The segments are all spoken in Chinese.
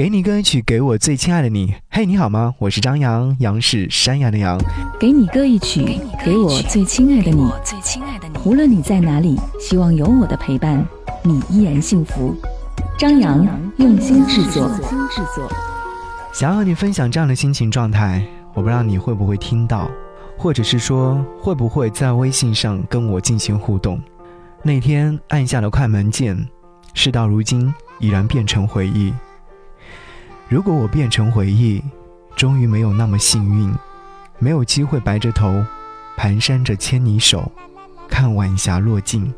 给你歌曲，给我最亲爱的你。嘿，你好吗？我是张扬，杨是山羊的羊。给你歌一曲，给我最亲爱的你。无论你在哪里，希望有我的陪伴，你依然幸福。张扬用心制作。想要和你分享这样的心情状态，我不知道你会不会听到，或者是说会不会在微信上跟我进行互动。那天按下了快门键，事到如今已然变成回忆。如果我变成回忆，终于没有那么幸运，没有机会白着头，蹒跚着牵你手，看晚霞落尽。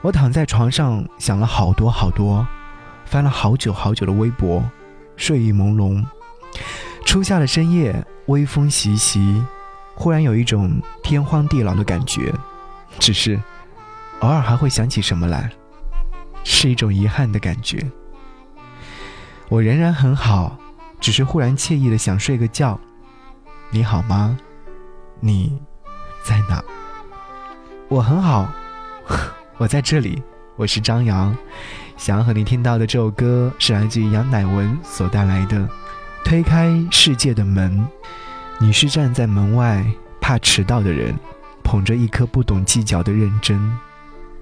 我躺在床上想了好多好多，翻了好久好久的微博，睡意朦胧。初夏的深夜，微风习习，忽然有一种天荒地老的感觉，只是偶尔还会想起什么来，是一种遗憾的感觉。我仍然很好，只是忽然惬意的想睡个觉。你好吗？你在哪？我很好，我在这里。我是张扬，想要和你听到的这首歌是来自于杨乃文所带来的《推开世界的门》。你是站在门外怕迟到的人，捧着一颗不懂计较的认真。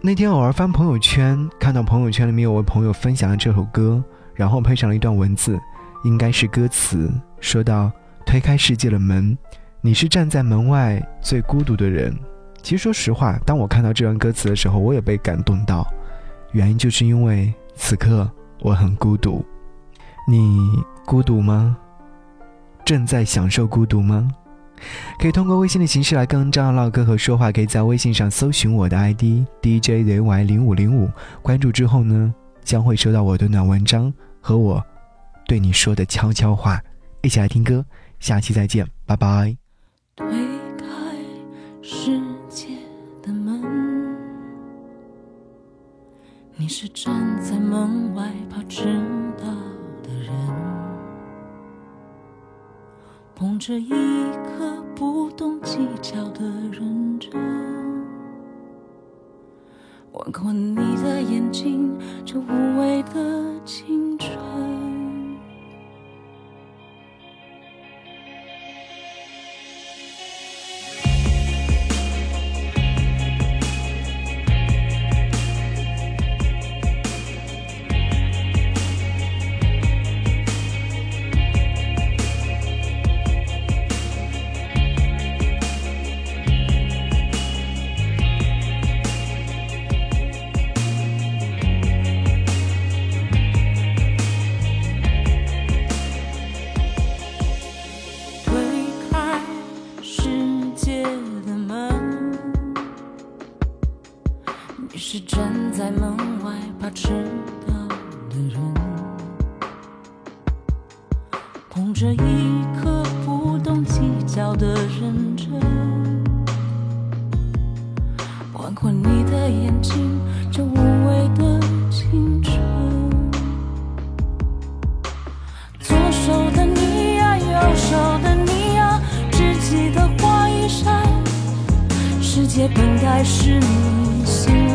那天偶尔翻朋友圈，看到朋友圈里面有位朋友分享了这首歌。然后配上了一段文字，应该是歌词，说到推开世界的门，你是站在门外最孤独的人。其实说实话，当我看到这段歌词的时候，我也被感动到，原因就是因为此刻我很孤独。你孤独吗？正在享受孤独吗？可以通过微信的形式来跟张扬唠嗑和说话，可以在微信上搜寻我的 ID DJZY 零五零五，关注之后呢，将会收到我的暖文章。和我对你说的悄悄话，一起来听歌，下期再见，拜拜。推开世界的门，你是站在门外怕迟到的人，捧着一颗不懂计较的认真，吻过你的眼睛，这无畏的青春。是站在门外怕迟到的人，捧着一颗不懂计较的认真，换过你的眼睛，这无畏的青春。左手的你呀，右手的你呀，只记得花一扇，世界本该是你。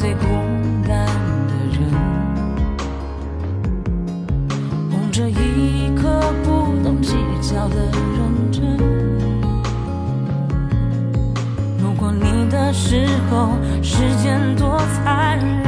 最孤单的人，捧着一颗不懂计较的认真。路过你的时候，时间多残忍。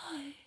Hi.